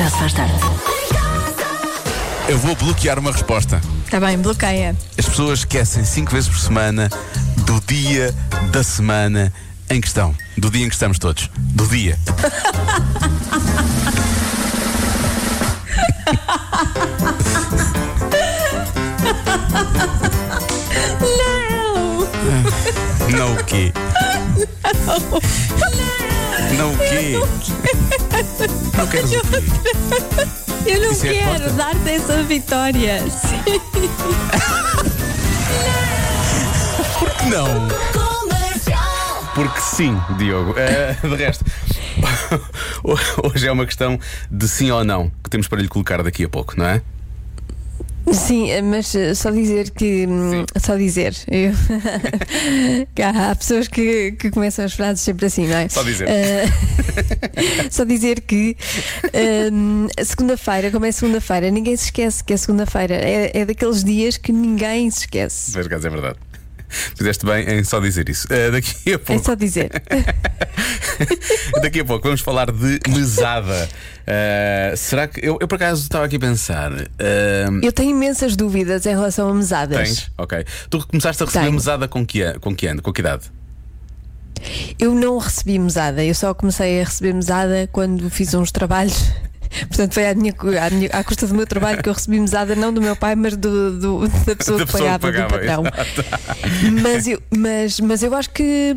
Já se faz tarde. Eu vou bloquear uma resposta. Está bem, bloqueia. As pessoas esquecem cinco vezes por semana do dia da semana em questão. Do dia em que estamos todos. Do dia. Não! Não o quê? Não o quê? Não queres o quê? Eu não é quero resposta? dar-te essa vitória. Sim. Não. Porque sim, Diogo. Eh, de resto, hoje é uma questão de sim ou não que temos para lhe colocar daqui a pouco, não é? Sim, mas eh, só dizer que. hum, Só dizer. eu- que há, há pessoas que, que começam as frases sempre assim, não é? Só dizer. Eh, só dizer que hum, segunda-feira, como é segunda-feira, ninguém se esquece que é segunda-feira. É, é daqueles dias que ninguém se esquece. Por acaso é verdade. Fizeste bem em só dizer isso. Eh, daqui a É pouco. só dizer. Daqui a pouco vamos falar de mesada. Eh, será que. Eu, eu por acaso estava aqui a pensar. eh, Eu tenho imensas dúvidas em relação a mesadas. tens? Ok. Tu começaste a receber Tenho. mesada com que, com que ano? Com que idade? Eu não recebi mesada, eu só comecei a receber mesada quando fiz uns trabalhos. Portanto, foi à, minha, à, minha- à custa do meu trabalho que eu recebi mesada, não do meu pai, mas do, do- da pessoa Da que pessoa pagava, que do patrão. Mas eu, mas, mas eu acho que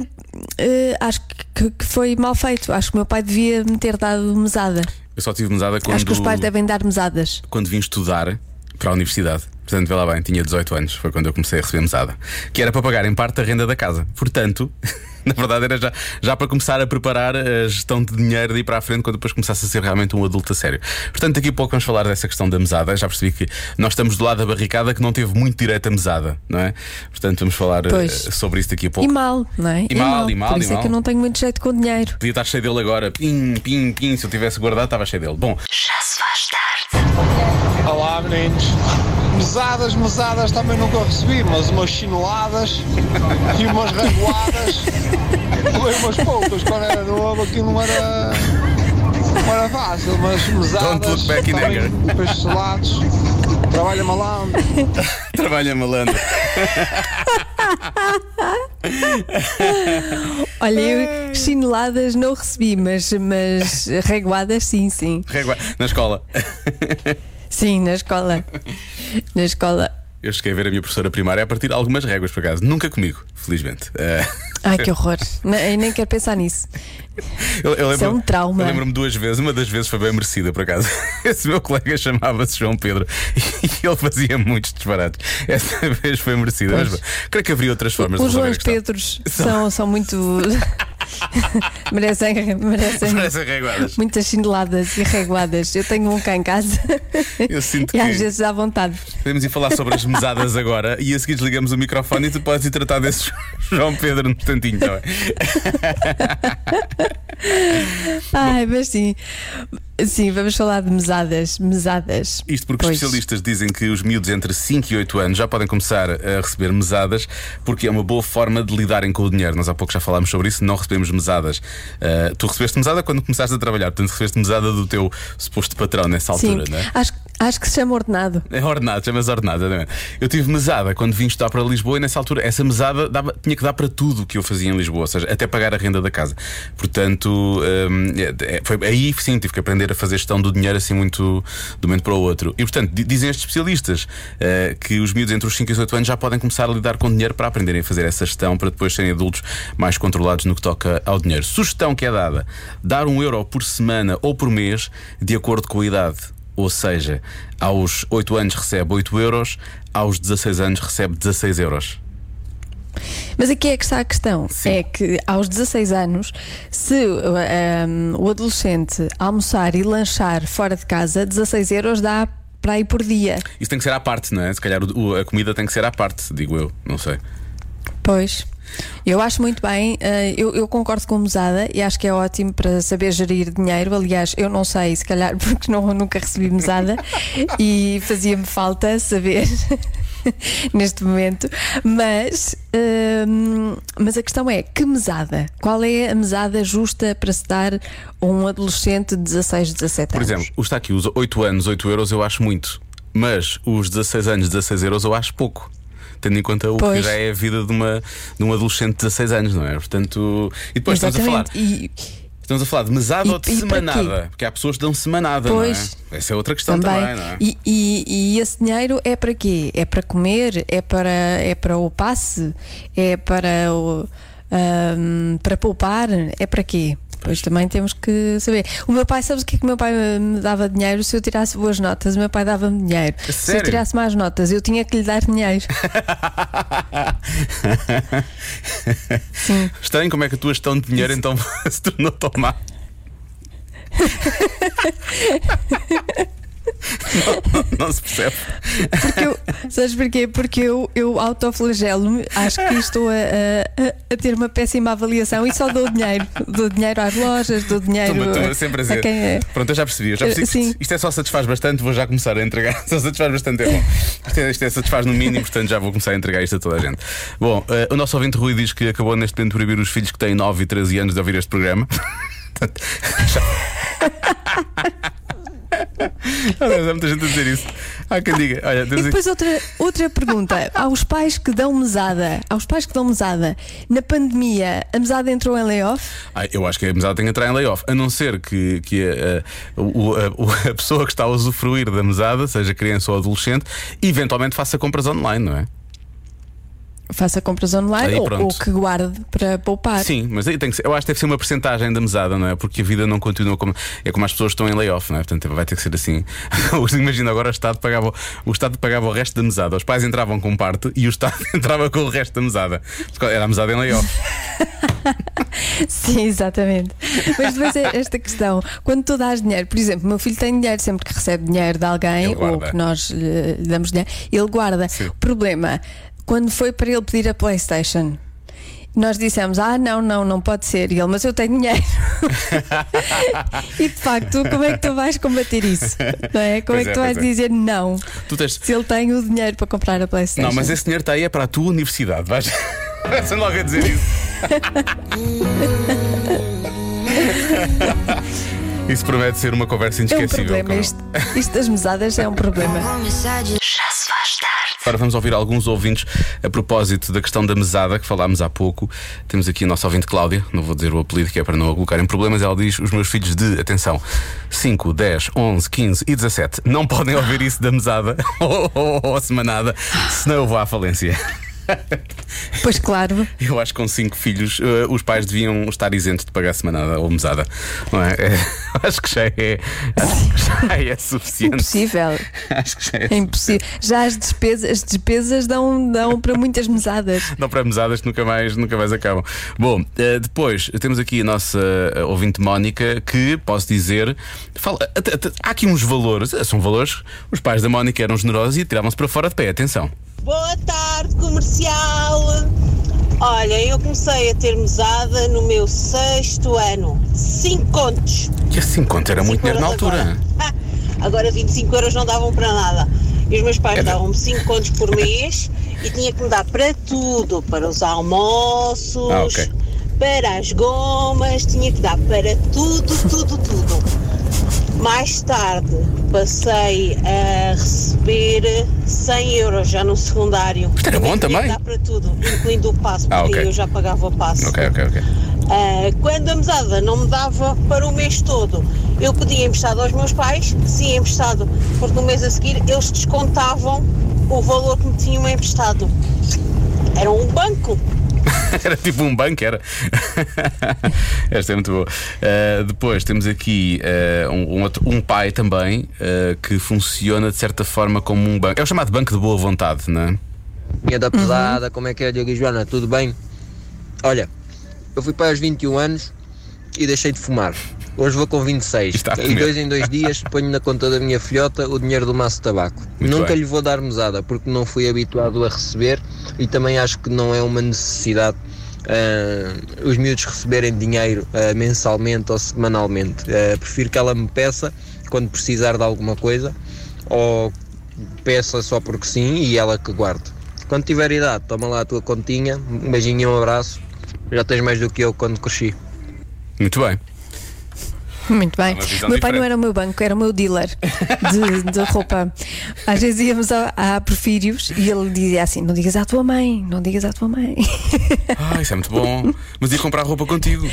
eh, acho que, que foi mal feito. Acho que o meu pai devia me ter dado mesada. Eu só tive mesada quando. Acho que os pais devem dar mesadas. quando vim estudar para a universidade. Portanto, vê lá bem, tinha 18 anos, foi quando eu comecei a receber mesada. Que era para pagar em parte a renda da casa. Portanto, na verdade, era já, já para começar a preparar a gestão de dinheiro de ir para a frente quando depois começasse a ser realmente um adulto a sério. Portanto, daqui a pouco vamos falar dessa questão da mesada. Já percebi que nós estamos do lado da barricada que não teve muito direito a mesada, não é? Portanto, vamos falar eh, Pois. sobre isso daqui a E pouco. mal, não é? E mal, e mal, Por e isso é mal. que eu não tenho muito jeito com dinheiro. Podia estar cheio dele agora. Pim, pim, pim. Se eu tivesse guardado, estava cheio dele. Bom, Já se faz tarde. Olá meninos. Mesadas, mesadas também nunca recebi, mas umas chineladas e umas reguadas. Foi umas poucas, quando era novo aquilo não era. Não era fácil, mas mesadas. Don't salados, trabalha malandro. trabalha malandro. Olha, eu chineladas não recebi, mas, mas reguadas sim, sim. Régua- Na escola. Sim, na escola. Na escola. Eu cheguei a ver a minha professora primária a partir de algumas réguas, por acaso. Nunca comigo, felizmente. Eh, Ai, que horror. Nem, nem quero pensar nisso. eu, eu Isso é um trauma. Eu lembro-me duas vezes, uma das vezes foi bem merecida, por acaso. Esse meu colega chamava-se João Pedro e ele fazia muitos disparates. Essa vez foi merecida. Mas creio que haveria outras formas de Os questão. Pedros são, são muito. merecem, merecem Parecem reguadas. muitas chineladas e reguadas. Eu tenho um cá em casa Eu sinto e que às vezes dá vontade. podemos ir falar sobre as mesadas agora e a seguir desligamos o microfone e tu podes ir tratar desse João Pedro no tantinho, tá bem? Ai, mas sim. Sim, vamos falar de mesadas. Mesadas. Isto porque Pois. especialistas dizem que os miúdos entre 5 e 8 anos já podem começar a receber mesadas porque é uma boa forma de lidarem com o dinheiro. Nós há pouco já falámos sobre isso, não recebemos mesadas. Ah, tu recebeste mesada quando começaste a trabalhar, portanto recebeste mesada do teu suposto patrão nessa Sim, altura, não é? acho, acho que se chama ordenado. É ordenado, chama-se ordenado, exatamente. Eu tive mesada quando vim estudar para Lisboa e nessa altura essa mesada dava- tinha que dar para tudo o que eu fazia em Lisboa, ou seja, até pagar a renda da casa. Portanto, hum, é- é- foi, aí sim tive que aprender a fazer gestão do dinheiro assim muito de um momento para o outro. E portanto, di- dizem estes especialistas eh, que os miúdos entre os 5 e os 8 anos já podem começar a lidar com dinheiro para aprenderem a fazer essa gestão para depois serem adultos mais controlados no que toca ao dinheiro. Sugestão que é dada: dar um euro por semana ou por mês, de acordo com a idade. Ou seja, aos 8 anos recebe 8 euros, aos 16 anos recebe 16 euros. Mas aqui é que está a questão: Sim. é que aos 16 anos, se um, o adolescente almoçar e lanchar fora de casa, 16 euros dá para ir por dia. Isso tem que ser à parte, não é? Se calhar o- a comida tem que ser à parte, digo eu, não sei. Pois. Eu acho muito bem, eh, eu, eu concordo com o mesada e acho que é ótimo para saber gerir dinheiro. Aliás, eu não sei, se calhar, porque não, nunca recebi mesada e fazia-me falta saber neste momento. Mas, hum, mas a questão é: que mesada? Qual é a mesada justa para se dar a um adolescente de 16, 17 Por anos? exemplo, está aqui os 8 anos, 8 euros eu acho muito. Mas os 16 anos, 16 euros eu acho pouco. Tendo em conta o que Pois. já é a vida de, uma, de um adolescente de 16 anos, não é? Portanto. E depois estamos a falar. E, Estamos a falar de mesada E- ou de semanada? Porque há pessoas que dão semanada, Pois. não é? Essa é outra questão também. também, não é? e, e- e esse dinheiro é para quê? É para comer? É para, é para o passe? É para, o, hum, para poupar? É para quê? Pois também temos que saber. O meu pai, sabes o que é que o meu pai me dava dinheiro? Se eu tirasse boas notas, o meu pai dava-me dinheiro. Se eu sério? tirasse más notas, eu tinha que lhe dar dinheiro. Sim. Estranho como é que a tua gestão de dinheiro então se tornou tão má. não, não- se percebe. Porque eu, sabes porquê? Porque eu, eu autoflagelo-me, acho que estou a, a- a ter uma péssima avaliação e só dou dinheiro. Dou dinheiro às lojas, dou dinheiro sempre a dizer. quem é. Pronto, eu já percebi, eu já percebi sim. isto, isto é só satisfaz bastante, vou já começar a entregar. Só satisfaz bastante é bom. Isto é, isto é satisfaz no mínimo, portanto já vou começar a entregar isto a toda a gente. Bom, eh, o nosso ouvinte Rui diz que acabou neste momento de proibir os filhos que têm 9 e 13 anos de ouvir este programa. Portanto, já- Oh, Deus, há muita gente a dizer isso. Há quem diga, olha, E aqui- depois outra, outra pergunta. Aos pais que dão mesada, aos pais que dão mesada, na pandemia, a mesada entrou em layoff? Ah, eu acho que a mesada tem que entrar em layoff, a não ser que, que a, a- a- a pessoa que está a usufruir da mesada, seja criança ou adolescente, eventualmente faça compras online, não é? Faça compras online Aí ou, ou que guarde para poupar. Sim, mas aí tem que ser, eu acho que deve ser uma porcentagem da mesada, não é? Porque a vida não continua como. É como as pessoas estão em layoff, não é? Portanto, vai ter que ser assim. Imagina agora o Estado pagava, o Estado pagava o resto da mesada. Os pais entravam com parte e o Estado entrava com o resto da mesada. Era a mesada em layoff. Sim, exatamente. Mas depois é esta questão: quando tu dás dinheiro, por exemplo, o meu filho tem dinheiro sempre que recebe dinheiro de alguém ou que nós lhe lhe damos dinheiro, ele guarda. Sim. O problema, quando foi para ele pedir a PlayStation. Nós dissemos, ah, não, não, não pode ser. E ele, mas eu tenho dinheiro. e de facto, como é que tu vais combater isso? Não é? Como Pois é que é, tu vais é. dizer não Tu tens. se ele tem o dinheiro para comprar a PlayStation? Não, mas esse dinheiro está aí é para a tua universidade. Vais. Começam logo a dizer isso. Isso promete ser uma conversa é um inesquecível. problema. Isto, isto das mesadas é um problema. Já se faz tarde. Agora vamos ouvir alguns ouvintes a propósito da questão da mesada que falámos há pouco. Temos aqui a nossa ouvinte Cláudia, não vou dizer o apelido que é para não a colocar em problemas. Ela diz: Os meus filhos de, atenção, 5, 10, 11, 15 e 17 não podem ouvir isso da mesada ou, ou, ou a semanada, senão eu vou à falência. Pois claro. Eu acho que com cinco filhos eh, os pais deviam estar isentos de pagar semanada ou mesada. Não é? É, acho que já é. Acho que já é suficiente. Impossível. Acho que já é É impossível. Já as despesas, as despesas dão, dão para muitas mesadas. Não para mesadas que nunca mais, nunca mais acabam. Bom, eh, depois temos aqui a nossa eh, ouvinte Mónica que posso dizer. Fala, há aqui uns valores, são valores. Os pais da Mónica eram generosos e tiravam-se para fora de pé. Atenção. Boa tarde, comercial. Olha, eu comecei a ter mesada no meu sexto ano. 5 contos. Que assim conto era muito 5 dinheiro na altura. Agora. Agora 25 euros não davam para nada. E os meus pais de- davam-me 5 contos por mês e tinha que me dar para tudo, para os almoços, Ah, ok. para as gomas, tinha que dar para tudo, tudo, tudo. Mais tarde passei a receber 100 euros já no secundário. Isto era bom também? dar para tudo, incluindo o passo, Ah, porque ok. eu já pagava o passo. Ok, ok, ok. Ah, quando a mesada não me dava para o mês todo, eu pedia emprestado aos meus pais, sim, emprestado, porque no mês a seguir eles descontavam o valor que me tinham emprestado. Era um banco. Era tipo um banco, era. Esta é muito boa. Uh, depois temos aqui uh, um, um outro- um pai também uh, que funciona de certa forma como um banco. É o chamado banco de boa vontade, não é? Minha da pesada, como é que é, Diogo e Joana? Tudo bem? Olha, eu fui para aos 21 anos e deixei de fumar. Hoje vou com 26. Está a E dois em dois dias ponho na conta da minha filhota o dinheiro do maço de tabaco. Muito Nunca bem. lhe vou dar mesada porque não fui habituado a receber e também acho que não é uma necessidade ah, os miúdos receberem dinheiro ah, mensalmente ou semanalmente. Ah, prefiro que ela me peça quando precisar de alguma coisa ou peça só porque sim e ela que guarde. Quando tiver idade, toma lá a tua continha, um beijinho e um abraço. Já tens mais do que eu quando cresci. Muito bem. Muito bem. O meu pai diferente. não era o meu banco, era o meu dealer de, de roupa. Às vezes íamos a, a Porfírios e ele dizia assim: Não digas à tua mãe, não digas à tua mãe. Ah, isso é muito bom. Mas ia comprar roupa contigo.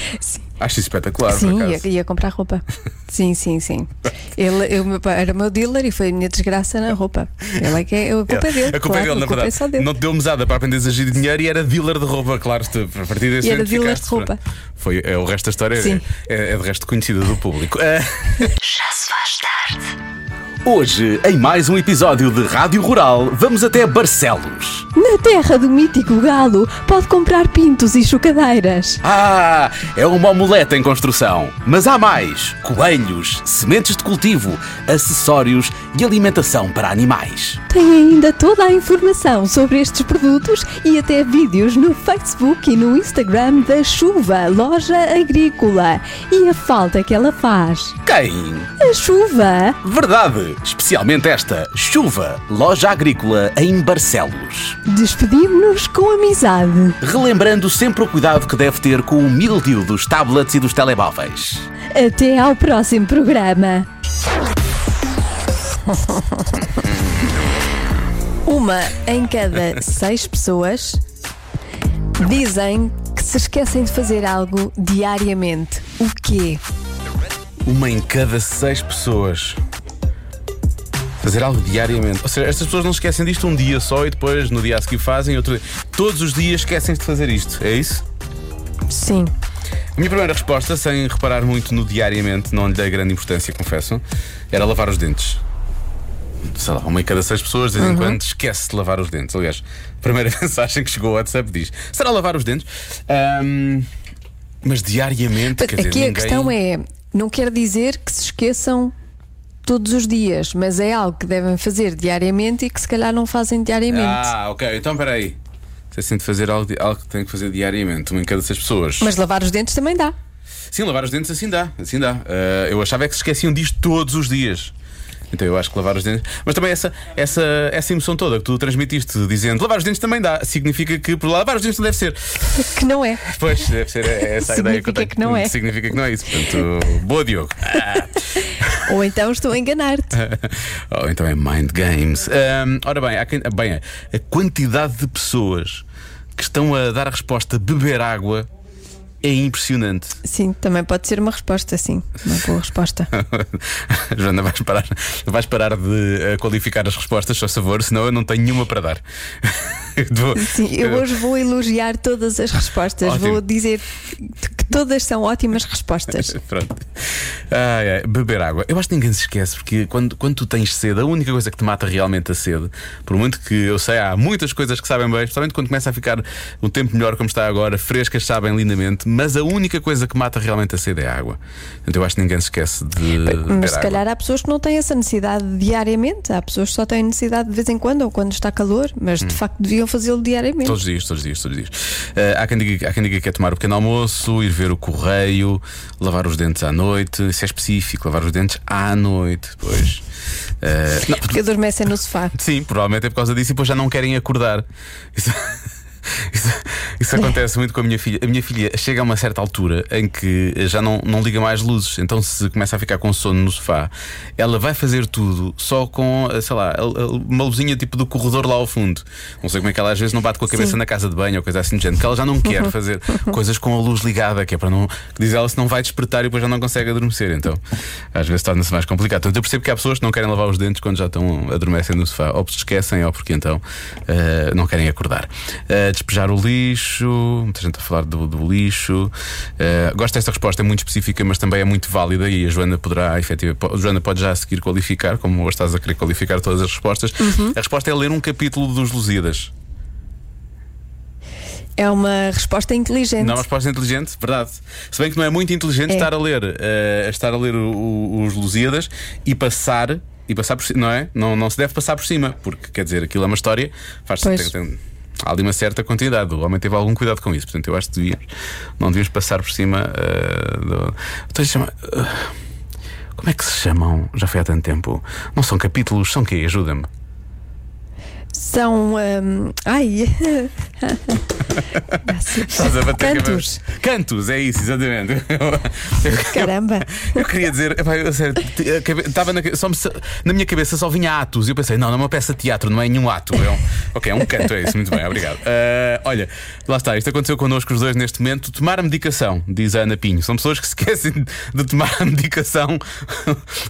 Acho isso espetacular, sim, ia, ia comprar roupa. Sim, sim, sim. Ele, eu, meu pai era o meu dealer e foi a minha desgraça na roupa. Ele é que é, a culpa é dele. A culpa é claro, dele, na verdade. É dele. Não te deu mesada para aprender a agir dinheiro e era dealer de roupa, claro. A partir desse E era dealer de roupa. Foi, é, o resto da história Sim. é, é de resto conhecida do público. Ah, Já se faz tarde. Hoje, em mais um episódio de Rádio Rural, vamos até Barcelos. Na terra do mítico galo, pode comprar pintos e chocadeiras. Ah, é uma omelete em construção. Mas há mais: coelhos, sementes de cultivo, acessórios e alimentação para animais. Tem ainda toda a informação sobre estes produtos e até vídeos no Facebook e no Instagram da Chuva, loja agrícola. E a falta que ela faz. Quem? A chuva! Verdade! Especialmente esta: chuva, loja agrícola em Barcelos. Despedimos-nos com amizade. Relembrando sempre o cuidado que deve ter com o mildio dos tablets e dos telemóveis. Até ao próximo programa. Uma em cada seis pessoas dizem que se esquecem de fazer algo diariamente. O quê? Uma em cada seis pessoas. Fazer algo diariamente. Ou seja, estas pessoas não esquecem disto um dia só e depois no dia a seguir fazem outro dia. Todos os dias esquecem de fazer isto. É isso? Sim. A minha primeira resposta, sem reparar muito no diariamente, não lhe dei grande importância, confesso, era lavar os dentes. Sei lá, uma em cada seis pessoas, de vez em quando, esquece de lavar os dentes. Aliás, a primeira mensagem que chegou ao WhatsApp diz: será lavar os dentes? Ahm, mas diariamente, quer dizer, Aqui a ninguém... questão é: não quer dizer que se esqueçam todos os dias, mas é algo que devem fazer diariamente e que se calhar não fazem diariamente. Ah, ok, então peraí. Se assim de fazer algo, algo que tem que fazer diariamente, uma em cada seis pessoas. Mas lavar os dentes também dá. Sim, lavar os dentes assim dá, assim dá. Ah, eu achava é que se esqueciam disto todos os dias. Então eu acho que lavar os dentes. Mas também essa, essa, essa emoção toda que tu transmitiste dizendo lavar os dentes também dá, significa que por lavar os dentes não deve ser. Que não é. Pois, deve ser essa a ideia que eu tenho. que não é. Significa que não é isso. Portanto, boa, Diogo. Ah. Ou então estou a enganar-te. Ou então é Mind Games. Ahm, ora bem, quem- bem, a quantidade de pessoas que estão a dar a resposta beber água é impressionante. Sim, também pode ser uma resposta, sim. Uma boa resposta. Joana, vais parar, vais parar de eh, qualificar as respostas, só favor, senão eu não tenho nenhuma para dar. Vou- Sim, eu hoje vou elogiar todas as respostas. Ótimo. Vou dizer que todas são ótimas respostas. Pronto. Ai, ai, beber água. Eu acho que ninguém se esquece, porque quando, quando tu tens sede, a única coisa que te mata realmente a sede, por muito que eu sei, há muitas coisas que sabem bem, especialmente quando começa a ficar um tempo melhor como está agora, frescas sabem lindamente, mas a única coisa que mata realmente a sede é a água. Portanto, eu acho que ninguém se esquece de. beber Mas se água. calhar há pessoas que não têm essa necessidade diariamente. Há pessoas que só têm necessidade de vez em quando ou quando está calor, mas Hum. de facto deviam fazê-lo diariamente. Todos os dias, todos os dias, todos os dias. Eh, há, quem diga, há quem diga que é tomar o pequeno almoço, ir ver o correio, lavar os dentes à noite. Isso é específico, lavar os dentes à noite. Pois. Não, Porque adormecem no sofá. Sim, provavelmente é por causa disso e depois já não querem acordar. Isso, isso- isso acontece muito com a minha filha. A minha filha chega a uma certa altura em que já não, não liga mais luzes, então se começa a ficar com sono no sofá, ela vai fazer tudo só com, sei lá, uma luzinha tipo do corredor lá ao fundo. Não sei como é que ela às vezes não bate com a cabeça Sim. na casa de banho ou coisa assim do género, que ela já não quer fazer coisas com a luz ligada, que é para não. que diz ela se não vai despertar e depois já não consegue adormecer. Então, às vezes torna-se mais complicado. Portanto, eu percebo que há pessoas que não querem lavar os dentes quando já estão adormecem no sofá, ou se esquecem, ou porque então eh, não querem acordar. Eh, despejar o lixo, muita gente a falar do, do lixo. Eh, gosto desta resposta, é muito específica, mas também é muito válida e a Joana poderá, efetivamente, a Joana pode já a seguir qualificar, como hoje estás a querer qualificar todas as respostas. A resposta é ler um capítulo dos Lusíadas. É uma resposta inteligente. Não é uma resposta inteligente, verdade. Se bem que não é muito inteligente É. estar a ler, eh, estar a ler o- o- os Lusíadas e passar. E passar por cima, não é? Não, não se deve passar por cima, porque quer dizer, aquilo é uma história, faz Pois. tem, tem- há ali uma certa quantidade. O homem teve algum cuidado com isso, portanto, eu acho que não devíamos passar por cima eh, do. Então, eh, como é que se chamam? Já foi há tanto tempo. Não são capítulos, são quê? Ajuda-me. São. hum, ai! Estás a bater Cantos. cabeça. Cantos, é isso, exatamente. Caramba! Eu queria dizer, epá, eu, sério, t- a cabe- estava na, só me na minha cabeça só vinha atos e eu pensei, não, não é uma peça de teatro, não é nenhum ato. É um, ok, é um canto, é isso, muito bem, obrigado. Ah, olha, lá está, isto aconteceu connosco os dois neste momento. Tomar a medicação, diz a Ana Pinho. São pessoas que se esquecem de tomar a medicação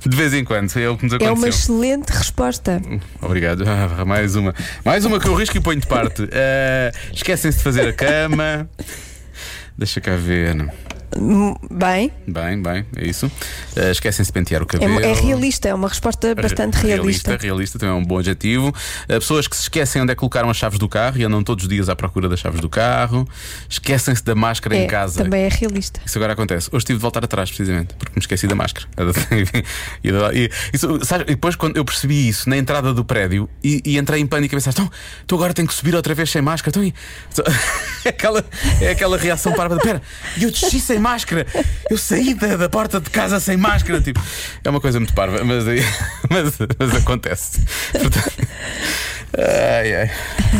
de vez em quando. É o que nos É aconteceu. uma excelente resposta. Obrigado. Ah, mais uma. Mais uma que eu risco e ponho de parte. Ah, Esquecem-se de fazer a cama. Deixa cá ver. Bem, Bem, bem, é isso. Ah, Esquecem-se de pentear o é, cabelo. é realista, é uma resposta bastante realista. Realista, realista, também é um bom adjetivo. Uh, pessoas que se esquecem onde é que colocaram as chaves do carro e andam todos os dias à procura das chaves do carro. Esquecem-se da máscara É, em casa. também é realista. Isso agora acontece. Hoje tive de voltar atrás, precisamente, porque me esqueci da máscara. e, e- isso, sabe, e depois, quando eu percebi isso na entrada do prédio e, e entrei em pânico a pensar: então, então agora tenho que subir outra vez sem máscara. Então, e- é, aquela, é aquela reação para. Espera, eu desci sem máscara. Eu saí da, da porta de casa sem máscara. Tipo, é uma coisa muito parva, mas, aí- mas, mas acontece. Portanto, ai, ai.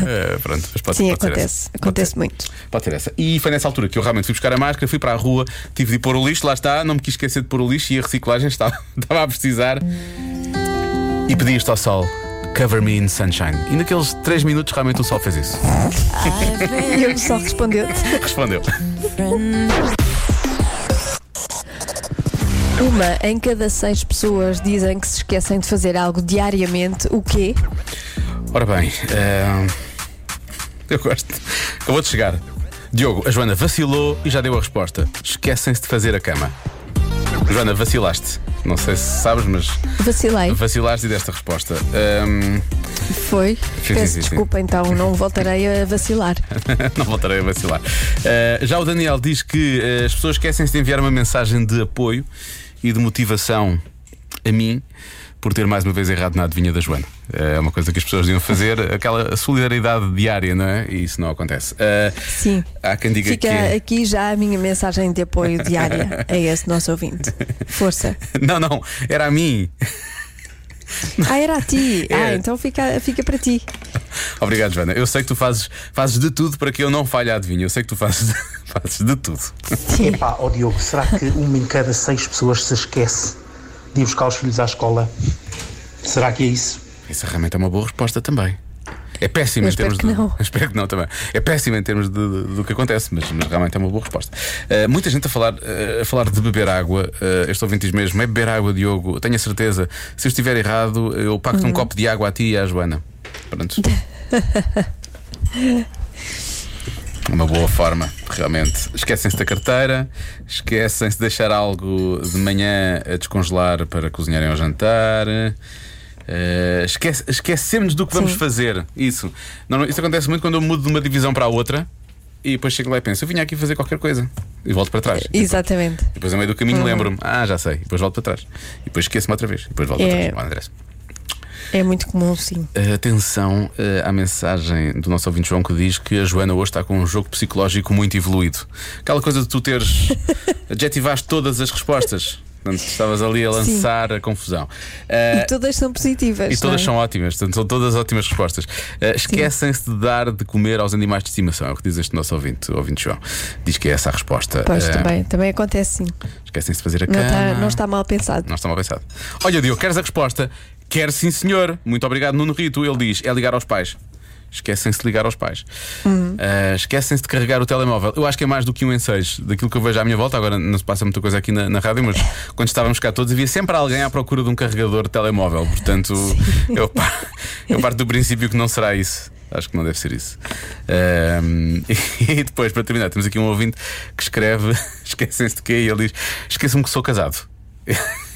Eh, pronto, mas pode, Sim, pode ser acontece. essa. Pode Acontece ser. muito. Pode ser essa. E foi nessa altura que eu realmente fui buscar a máscara, fui para a rua, tive de pôr o lixo, lá está, não me quis esquecer de pôr o lixo e a reciclagem estava, estava a precisar. E pedi isto ao sol. Cover me in sunshine. E naqueles 3 minutos realmente o sol fez isso. E eu só respondeu Respondeu. Uma em cada seis pessoas dizem que se esquecem de fazer algo diariamente. O quê? Ora bem, eh, eu gosto. Acabou de chegar. Diogo, a Joana vacilou e já deu a resposta. Esquecem-se de fazer a cama. Joana, vacilaste. Não sei se sabes, mas Vacilei. vacilaste e desta resposta. Ehm, Foi. sim, Peço sim, sim. desculpa, então não voltarei a vacilar. Não voltarei a vacilar. Uh, já o Daniel diz que uh, as pessoas esquecem-se de enviar uma mensagem de apoio e de motivação a mim por ter mais uma vez errado na adivinha da Joana. É uma coisa que as pessoas deviam fazer, aquela solidariedade diária, não é? E isso não acontece. Uh, Sim. Há quem diga Fica que. é- aqui já a minha mensagem de apoio diária a esse nosso ouvinte. Força. Não, não, era a mim. Ah, era a ti. É. Ah, então fica, fica para ti. Obrigado, Joana. Eu sei que tu fazes, fazes de tudo para que eu não falhe a adivinha. Eu sei que tu fazes, fazes de tudo. Epá, ó Diogo, será que uma em cada seis pessoas se esquece de ir buscar os filhos à escola? Será que é isso? Isso realmente é uma boa resposta também. É péssimo Eu em termos espero de. que não. Espero que não também. É péssimo em termos de- de- do que acontece, mas, mas realmente é uma boa resposta. Uh, muita gente a falar, uh, a falar de beber água. Uh, este ouvinte diz mesmo: é beber água, Diogo. Tenho a certeza. Se eu estiver errado, eu pacto Uhum. um copo de água a ti e à Joana. Pronto. Uma boa forma, realmente. Esquecem-se da carteira, esquecem-se de deixar algo de manhã a descongelar para cozinharem ao jantar. Eh, esquece, esquecemos do que vamos Sim. fazer. Isso. Não, isso acontece muito quando eu mudo de uma divisão para a outra e depois chego lá e penso: eu vinha aqui fazer qualquer coisa e volto para trás. Exatamente. E depois, a meio do caminho, lembro-me: ah, já sei. E depois volto para trás. E depois esqueço-me outra vez. E depois volto É. para trás. Bom, não interessa. É muito comum, sim. Uh, Atenção uh, à mensagem do nosso ouvinte João que diz que a Joana hoje está com um jogo psicológico muito evoluído. Aquela coisa de tu teres. adjetivaste todas as respostas. Portanto, estavas ali a lançar a confusão. Uh, E todas são positivas. e todas não são é? ótimas, portanto, são todas ótimas respostas. Uh, Esquecem-se de dar de comer aos animais de estimação, é o que diz este nosso ouvinte, ouvinte João. Diz que é essa a resposta. Pois Uh, também, também acontece sim. Esquecem-se de fazer a Não cama. está, não está mal pensado. Não está mal pensado. Olha, Diogo, queres a resposta? Quero sim, senhor. Muito obrigado, Nuno Rito. Ele diz: é ligar aos pais. Esquecem-se de ligar aos pais. Ah, Esquecem-se de carregar o telemóvel. Eu acho que é mais do que um em seis. Daquilo que eu vejo à minha volta, agora não se passa muita coisa aqui na, na rádio, mas quando estávamos cá todos, havia sempre alguém à procura de um carregador de telemóvel. Portanto, eu, eu parto do princípio que não será isso. Acho que não deve ser isso. Ahm, e depois, para terminar, temos aqui um ouvinte que escreve: esquecem-se de quê? E ele diz: esqueçam-me que sou casado.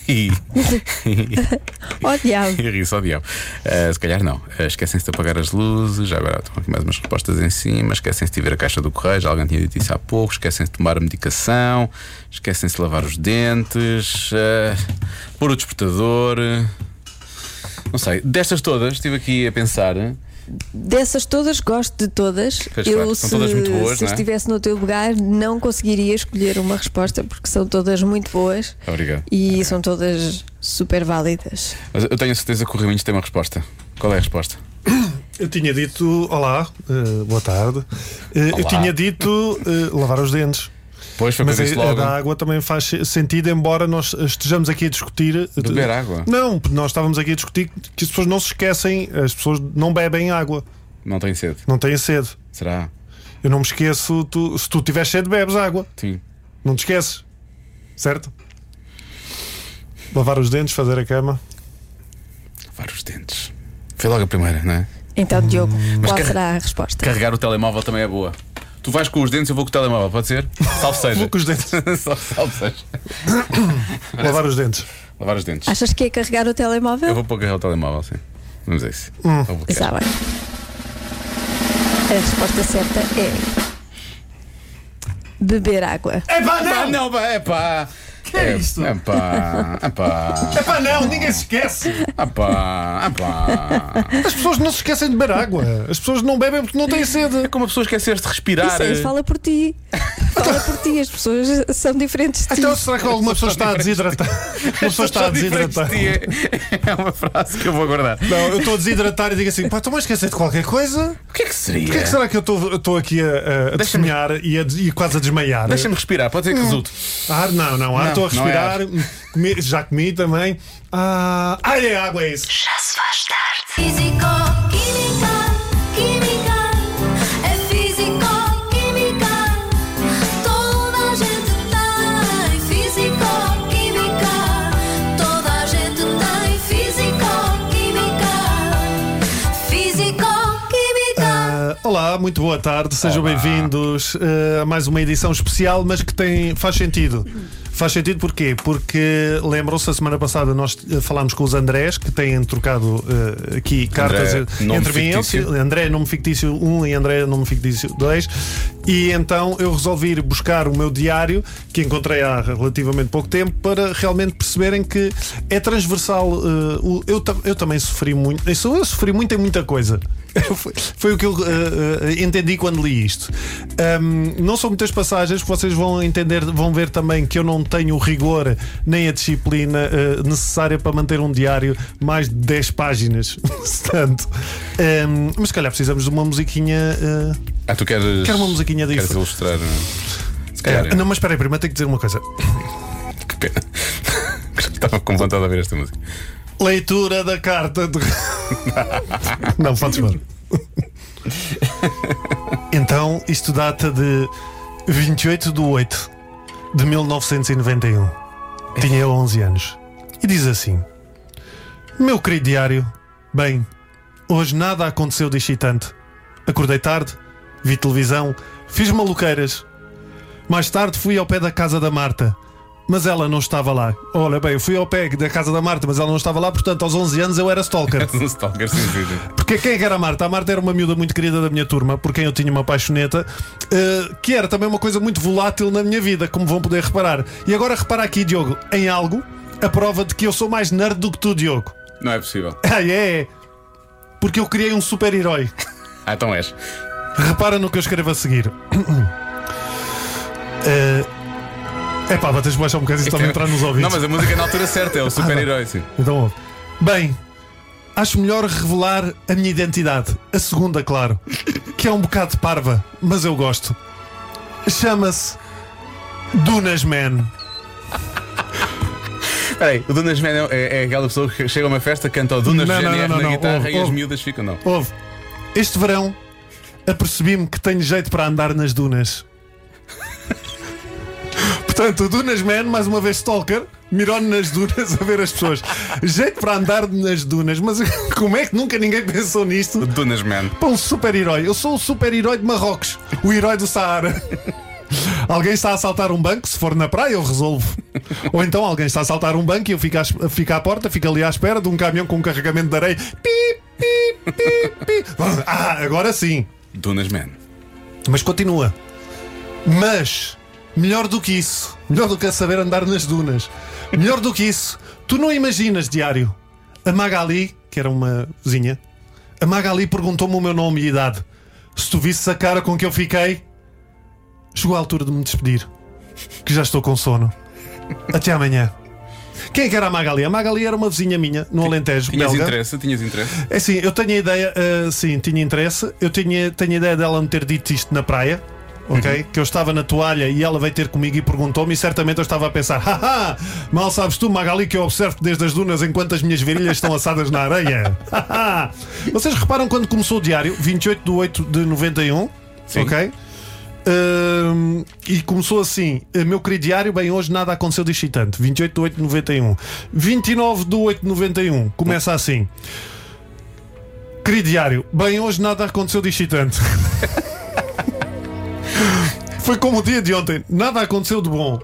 E, Oh, diabo. e ri só diabo. Uh, se calhar não. Uh, esquecem-se de apagar as luzes. Já agora estão aqui mais umas respostas em cima. Esquecem-se de ver a caixa do correio. Já alguém tinha dito isso há pouco. Esquecem-se de tomar a medicação. Esquecem-se de lavar os dentes. Uh, pôr o despertador. Não sei. Destas todas, estive aqui a pensar. Dessas todas, gosto de todas. Pois, eu, claro, se, todas muito boas, se não é? estivesse no teu lugar, não conseguiria escolher uma resposta porque são todas muito boas Obrigado. e são todas super válidas. Mas eu tenho a certeza que o Raminhos tem uma resposta. Qual é a resposta? Eu tinha dito, olá, eh, boa tarde. Eu Olá. tinha dito eh, lavar os dentes. Pois foi Mas a, a logo. da água também faz sentido, embora nós estejamos aqui a discutir. Beber água? Não, nós estávamos aqui a discutir que as pessoas não se esquecem, as pessoas não bebem água, Não tem sede. não têm sede. Será? Eu não me esqueço, tu- se tu tiveres sede, bebes água. Sim. Não te esqueces. Certo? Lavar os dentes, fazer a cama. Lavar os dentes. Foi logo a primeira, não é? Então, Diogo, qual carre- será a resposta? Carregar o telemóvel também é boa. Tu vais com os dentes, eu vou com o telemóvel, pode ser? Salve seja. Vou com os dentes. Salve salve seja. Lavar os dentes. Lavar os dentes. Achas que é carregar o telemóvel? Eu vou para carregar o telemóvel, sim. Vamos a isso. Hum. Está bem. A resposta certa é. Beber água. É pá, não, pá, é pá. Que é isto? É pá, é pá, É pá, não, ninguém se esquece. é pá, é pá. As pessoas não se esquecem de beber água. As pessoas não bebem porque não têm sede. É como a pessoa esquecer de respirar. Isso aí fala por ti. Fala por ti. As pessoas são diferentes de ti. Então será que alguma pessoa está a desidratar? Uma pessoa está a desidratar. É uma frase que eu vou guardar. Não, eu estou a desidratar e digo assim: pá, estou a esquecer de qualquer coisa? O que é que seria? O que é que será que eu estou aqui a, a, desenhar e, e quase a desmaiar? Deixa-me respirar, pode ser que resulte. Ar, não, não, ar, estou a é respirar. comi- já comi também. Ah, ah, é água, é isso. Já se faz tarde. Físico, olá, muito boa tarde, sejam bem-vindos ah, a mais uma edição especial, mas que tem, faz sentido. Faz sentido porquê? Porque lembram-se, a semana passada nós eh, falámos com os Andrés, que têm trocado eh, aqui cartas nome entre mim e fictício. André, nome fictício 1 e André, nome fictício 2. E então eu resolvi ir buscar o meu diário, que encontrei há relativamente pouco tempo, para realmente perceberem que é transversal. o- eu, eu também sofri muito. Eu, eu sofri muito em muita coisa. foi, foi o que eu eh, entendi quando li isto. Ahm, não são muitas passagens, que vocês vão entender, vão ver também que eu não tenho o rigor nem a disciplina eh, necessária para manter um diário mais de 10 páginas. Portanto, ahm, mas se calhar precisamos de uma musiquinha. eh, Ah, tu queres. Quero uma musiquinha Queres disso. ilustrar. não é? Se calhar. eh, não, mas espera aí, primeiro tenho que dizer uma coisa. Que pena. Estava com vontade de ouvir esta música. Leitura da carta de. não, podes pôr. Então, isto data de 28 de 8 de 1991. Tinha eu 11 anos. E diz assim: Meu querido diário, bem, hoje nada aconteceu de excitante. Acordei tarde, vi televisão, fiz maluqueiras. Mais tarde fui ao pé da casa da Marta. Mas ela não estava lá. Olha bem, eu fui ao pé da casa da Marta, mas ela não estava lá, portanto, aos 11 anos eu era stalker. Um stalker, sim, sim, sim. Porque quem é que era a Marta? A Marta era uma miúda muito querida da minha turma, por quem eu tinha uma paixoneta, eh, que era também uma coisa muito volátil na minha vida, como vão poder reparar. E agora repara aqui, Diogo, em algo, a prova de que eu sou mais nerd do que tu, Diogo. Não é possível. Ah, é? Porque eu criei um super-herói. Ah, então és. Repara no que eu escrevo a seguir. É pá, de baixar um bocadinho para entrar nos ouvidos. Não, mas a música é na altura certa, é o super-herói, sim. Então ouve. Bem, acho melhor revelar a minha identidade. A segunda, claro. Que é um bocado parva, mas eu gosto. Chama-se Dunas Man. Espera aí, o Dunas Man é, é- é aquela pessoa que chega a uma festa, canta o Dunas Não, Man não, não, na não, guitarra ouve, e as ouve. miúdas ficam, não. Ouve. Este verão apercebi-me que tenho jeito para andar nas dunas. Portanto, o Dunas Man, mais uma vez stalker, mirou-me nas dunas a ver as pessoas. Jeito para andar nas dunas, mas como é que nunca ninguém pensou nisto? O Dunas Man. para um super-herói. Eu sou o super-herói de Marrocos, o herói do Saara. Alguém está a assaltar um banco, se for na praia, eu resolvo. Ou então alguém está a assaltar um banco e eu fico à, fico à porta, fico ali à espera de um caminhão com um carregamento de areia. Pi, pi, pi, pi. Ah, agora sim. Dunas Man. Mas continua. Mas, melhor do que isso, melhor do que a saber andar nas dunas, melhor do que isso, tu não imaginas, diário. A Magali, que era uma vizinha, a Magali perguntou-me o meu nome e idade. Se tu visses a cara com que eu fiquei, chegou a altura de me despedir, que já estou com sono. Até amanhã. Quem é que era a Magali? A Magali era uma vizinha minha, no Alentejo, Tinhas belga. interesse? Tinhas interesse? É assim, eu tenho a ideia, ah, sim, tinha interesse. Eu tinha, tenho a ideia dela me ter dito isto na praia. Ok? Que eu estava na toalha e ela veio ter comigo e perguntou-me, e certamente eu estava a pensar: haha, mal sabes tu, Magali, que eu observo desde as dunas enquanto as minhas virilhas estão assadas na areia. Vocês reparam quando começou o diário, 28 de 8 de 91, Sim. ok? Ahm, e começou assim: Meu querido diário, bem, hoje nada aconteceu de excitante. 28 de 8 de 91. 29 de 8 de 91, começa assim: Querido diário, bem, hoje nada aconteceu de excitante. Foi como o dia de ontem, nada aconteceu de bom.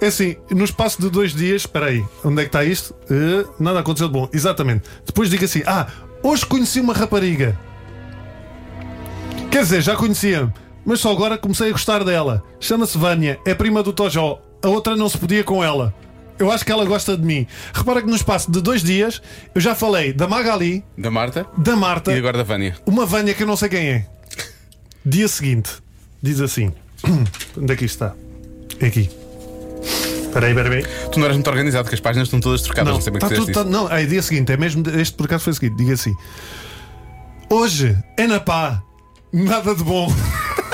É assim, no espaço de dois dias, espera aí, onde é que está isto? Eh, nada aconteceu de bom, exatamente. Depois diga assim: Ah, hoje conheci uma rapariga. Quer dizer, já conhecia, mas só agora comecei a gostar dela. Chama-se Vânia, é prima do Tojó. A outra não se podia com ela. Eu acho que ela gosta de mim. Repara que no espaço de dois dias eu já falei da Magali, Da Marta da Marta, e agora da Vânia. uma Vânia que eu não sei quem é. Dia seguinte, diz assim: Onde é que isto está? É aqui. Espera aí, aí. Tu não eras muito organizado, que as páginas estão todas trocadas. Não, sei bem tá que tudo, tá- não, é dia seguinte, é mesmo. Este por acaso foi o seguinte: diga assim: Hoje é na pá, nada de bom.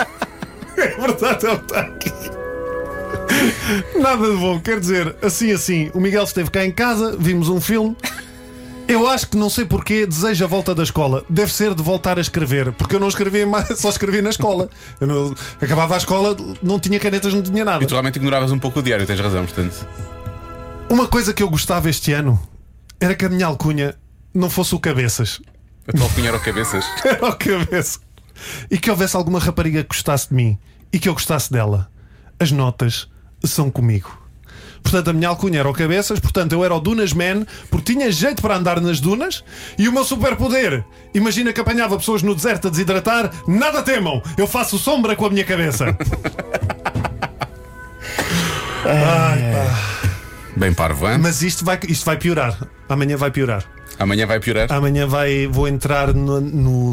é verdade, ele está aqui. Nada de bom, quer dizer, assim assim, o Miguel esteve cá em casa, vimos um filme. Eu acho que não sei porquê deseja a volta da escola. Deve ser de voltar a escrever, porque eu não escrevia mais, só escrevi na escola. Eu não- acabava a escola, não tinha canetas, não tinha nada. E tu realmente ignoravas um pouco o diário, tens razão, portanto. Uma coisa que eu gostava este ano era que a minha alcunha não fosse o cabeças. A tua opinião era o cabeças. Era o cabeça. E que houvesse alguma rapariga que gostasse de mim e que eu gostasse dela. As notas são comigo. Portanto, a minha alcunha era o cabeças, portanto, eu era o Dunas Man, porque tinha jeito para andar nas dunas e o meu superpoder. Imagina que apanhava pessoas no deserto a desidratar, nada temam, eu faço sombra com a minha cabeça. Ai, pá. Bem parvo, hein? Mas isto vai, isto vai piorar. Amanhã vai piorar. Amanhã vai piorar. Amanhã vai, vou entrar no, no-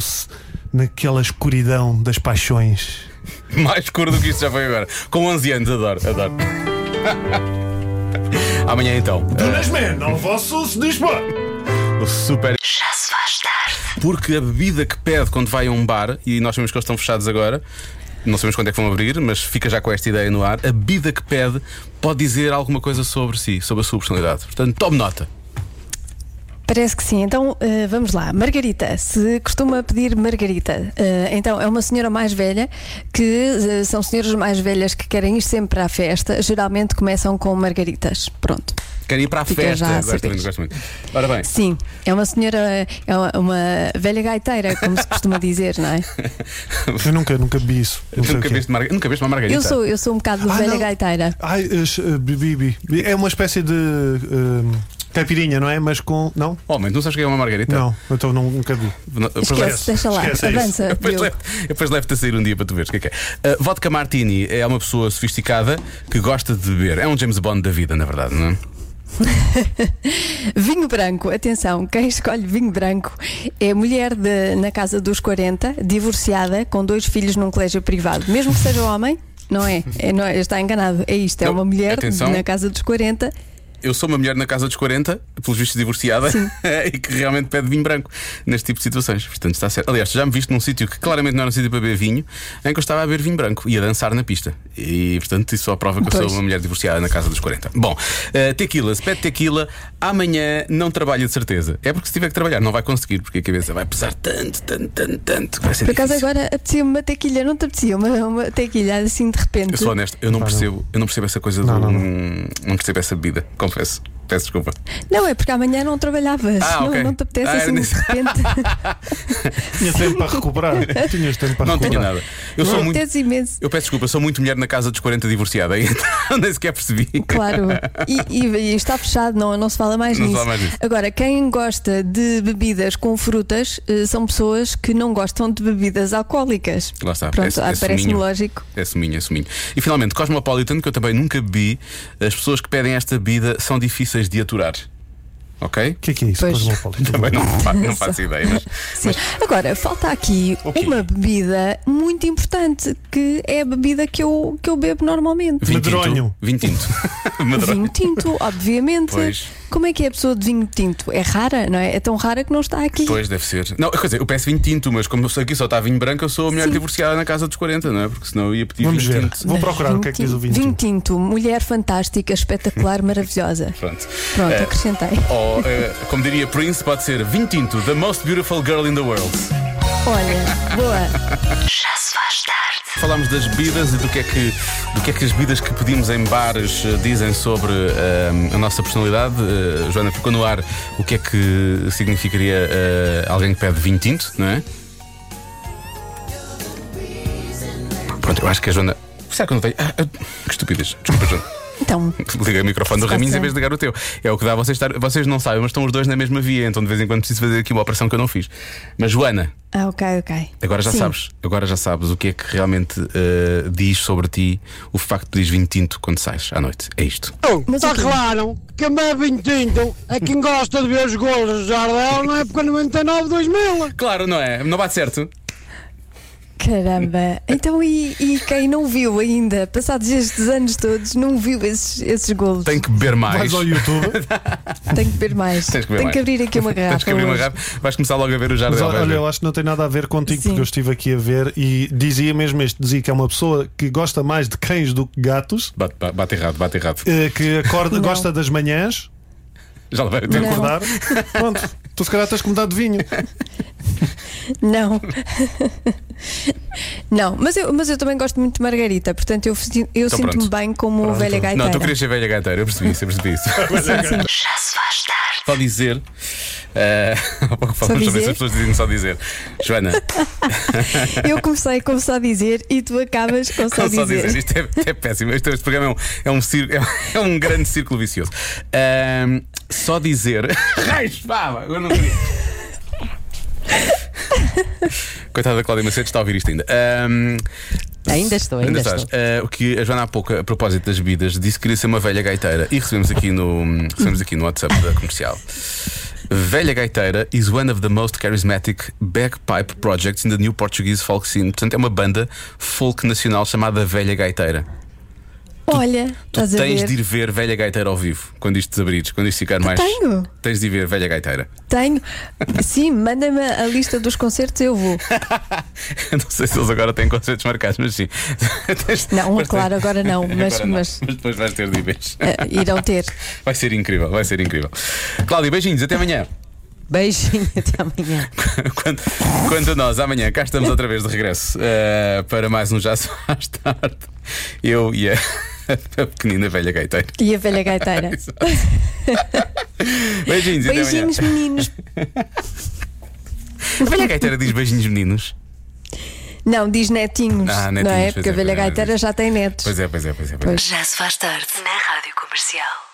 naquela escuridão das paixões. Mais escuro do que isto já foi agora. Com 11 anos, adoro, adoro. Amanhã então. Dunas Man, ao vosso se dispor! O super. Já se faz tarde. Porque a bebida que pede quando vai a um bar, e nós sabemos que eles estão fechados agora, não sabemos quando é que vão abrir, mas fica já com esta ideia no ar. A bebida que pede pode dizer alguma coisa sobre si, sobre a sua personalidade. Portanto, tome nota. Parece que sim. Então eh, vamos lá. Margarita, se costuma pedir Margarita, eh, então é uma senhora mais velha que eh, são senhoras mais velhas que querem ir sempre à festa, geralmente começam com Margaritas. Pronto. Quero ir para a Fica festa. já a Gosto muito, gosto muito. Ora bem, Sim, é uma senhora, é uma, uma velha gaiteira, como se costuma dizer, não é? Eu nunca, nunca bebi isso. Nunca viste, marga... nunca uma margarita? Eu sou, eu sou um bocado Ah, velha não. gaiteira. Ai, bebi, bebi. É uma espécie de caipirinha, não é? Mas com. Não? Oh, mas não sabes o que é uma margarita? Não, então não, nunca vi. Não, Esquece, deixa lá, esquece, é isso. avança. Depois Diogo. levo- depois levo-te a sair um dia para tu veres o que é que é. Uh, vodka Martini é uma pessoa sofisticada que gosta de beber. É um James Bond da vida, na verdade, não é? Vinho branco, atenção, quem escolhe vinho branco é mulher de, na casa dos 40, divorciada, com dois filhos num colégio privado. Mesmo que seja homem, não é? É, não é- está enganado. É isto, é Não, uma mulher atenção. na casa dos 40. Eu sou uma mulher na casa dos 40, pelos vistos divorciada, e que realmente pede vinho branco neste tipo de situações. Portanto, está certo. Aliás, tu já me viste num sítio que claramente não era um sítio para beber vinho, em que eu estava a beber vinho branco e a dançar na pista. E, portanto, isso só prova que eu Pois. sou uma mulher divorciada na casa dos 40. Bom, uh, tequila, se pede tequila, amanhã não trabalha de certeza. É porque se tiver que trabalhar, não vai conseguir, porque a cabeça vai pesar tanto, tanto, tanto, tanto. que Vai ser Por acaso agora apetecia-me uma tequilha, não te apetecia uma, uma tequilha assim de repente? Eu sou honesto, eu não percebo, eu não percebo essa coisa Não, do. não, não. Não, não percebo essa bebida, confesso. Peço desculpa. Não, é porque amanhã não trabalhavas. Ah, não, ok. não te apetece Ah, assim de repente. Tinha tempo para recuperar. Tinhas tempo para Não tenho recuperar. nada. Eu sou Não muito. apetece imenso. Eu peço desculpa, sou muito mulher na casa dos 40 divorciada, então nem sequer percebi. Claro, e, e- e está fechado, não, não se fala mais Não se nisso. fala mais nisso. Agora, quem gosta de bebidas com frutas eh, são pessoas que não gostam de bebidas alcoólicas. Lá está, Pronto, é- é ah, parece-me lógico. É suminho, é suminho. E finalmente, Cosmopolitan, que eu também nunca bebi, as pessoas que pedem esta bebida são difíceis de aturar. ok? O que é que é isso? Pois. Também não, fa- não faço ideia, mas. Sim. Agora, falta aqui uma bebida muito importante, que é a bebida que eu, que eu bebo normalmente. Vinho tinto. Medronho. Vinho tinto. Medronho. Vinho tinto, obviamente. Pois. Como é que é a pessoa de vinho tinto? É rara, não é? É tão rara que não está aqui. Pois, deve ser. Não, quer dizer, eu peço vinho tinto, mas como aqui só está vinho branco, eu sou a mulher Sim. divorciada na casa dos 40, não é? Porque senão eu ia pedir Vamos vinho ver. tinto. Vou procurar o que é que diz o vinho Vinho tinto. tinto, mulher fantástica, espetacular, maravilhosa. Pronto. Pronto, Eh, acrescentei. Ou, eh, como diria Prince, pode ser vinho tinto, the most beautiful girl in the world. Olha, boa. Já. Falámos das bebidas e do que é que, do que, é que as bebidas que pedimos em bares eh, dizem sobre eh, a nossa personalidade. Eh, Joana, ficou no ar o que é que significaria alguém que pede vinho tinto, não é? Pronto, eu acho que a Joana. Será que eu não tenho. Ah, ah, que estupidez. Desculpa, Joana. Então, Liga o microfone do Raminhos em vez de ligar o teu. É o que dá vocês estar. Vocês não sabem, mas estão os dois na mesma via, então de vez em quando preciso fazer aqui uma operação que eu não fiz. Mas Joana, ah, ok, ok. agora já Sim. sabes. Agora já sabes o que é que realmente eh, diz sobre ti o facto de pedir vinho tinto quando sais à noite. É isto. Mas Está claro que quem bebe vinho tinto é quem gosta de ver os golos do Jardel na época 99, 2000. Claro, não é? Não bate certo? Caramba. Então, e, e quem não viu ainda, passados estes anos todos, não viu esses, esses golos? Tem que beber mais. Vais ao YouTube. Tem que beber mais. Tens que beber Tem mais. que abrir aqui uma garrafa. Tens que abrir uma garrafa. Vais começar logo a ver o Mas jardel. olha, eu acho que não tem nada a ver contigo, Sim. porque eu estive aqui a ver e dizia mesmo este: dizia que é uma pessoa que gosta mais de cães do que gatos, Bate, bate- errado, bate errado. eh, que acorda, Não. gosta das manhãs, Já vai. Não. acordar. Pronto, tu se calhar tens que mudar de vinho. Não. não, mas eu, mas eu também gosto muito de Margarita, portanto eu, eu Então sinto-me pronto. bem como Pronto. velha gaiteira. Não, tu querias ser velha gaiteira, eu percebi isso, eu percebi isso. Já se faz tarde. Só dizer. eh, há pouco falamos sobre isso, dizer? as pessoas dizem só dizer. Joana, Eu comecei com só dizer e tu acabas com só só dizer. dizer. Isto é, é péssimo. Este, este programa é um, é, um é um- é grande círculo vicioso. Ahm, só dizer. Raios, pá, agora não queria. Coitada da Cláudia Macedo, está a ouvir isto ainda. Ahm, Ainda estou, ainda estás. estou. Ah, o que a Joana há pouco, a propósito das bebidas, disse que queria ser uma velha gaiteira e recebemos aqui no, recebemos aqui no WhatsApp da comercial. Velha Gaiteira is one of the most charismatic bagpipe projects in the new Portuguese folk scene. Portanto, é uma banda folk nacional chamada Velha Gaiteira. Olha, Tu estás a tens ver? de ir ver Velha Gaiteira ao vivo quando isto desabrires, quando isto ficar mais. tenho. Tens de ir ver Velha Gaiteira. Tenho. Sim, manda-me a lista dos concertos, eu vou. Não sei se eles agora têm concertos marcados, mas sim. Não, mas claro, tens- agora não, mas- Agora não, mas- depois vais ter de ir ver. Eh, irão ter. Vai ser incrível, vai ser incrível. Cláudia, beijinhos, até amanhã. Beijinho, até amanhã. Quando, quando nós amanhã cá estamos outra vez de regresso eh, para mais um Já Se Faz Tarde, eu e a, a pequenina velha gaiteira. E a velha gaiteira. Beijinhos, e até amanhã. Beijinhos, meninos. A velha gaiteira diz beijinhos, meninos. Não, diz netinhos. Ah, não netinhos, é? pois Porque é, a velha pois é, gaiteira já tem netos. Pois é, pois é, pois é. Pois é. Já se faz tarde na Rádio Comercial.